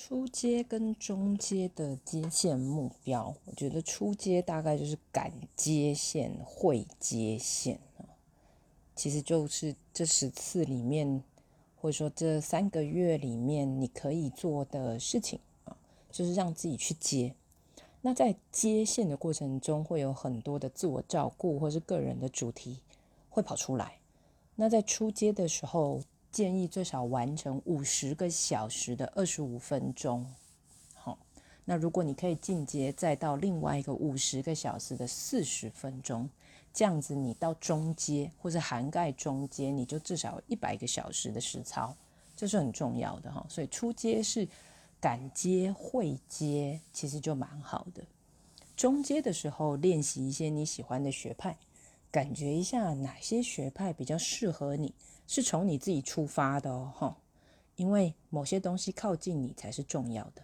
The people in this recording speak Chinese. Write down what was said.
初阶跟中阶的接线目标，我觉得初阶大概就是敢接线、会接线其实就是这十次里面，或者说这三个月里面，你可以做的事情啊，就是让自己去接。那在接线的过程中，会有很多的自我照顾或是个人的主题会跑出来。那在初阶的时候。建议最少完成五十个小时的二十五分钟，好。那如果你可以进阶，再到另外一个五十个小时的四十分钟，这样子你到中阶或者涵盖中阶，你就至少一百个小时的实操，这是很重要的哈。所以初阶是敢接会接，其实就蛮好的。中阶的时候练习一些你喜欢的学派，感觉一下哪些学派比较适合你。是从你自己出发的哦，哈因为某些东西靠近你才是重要的。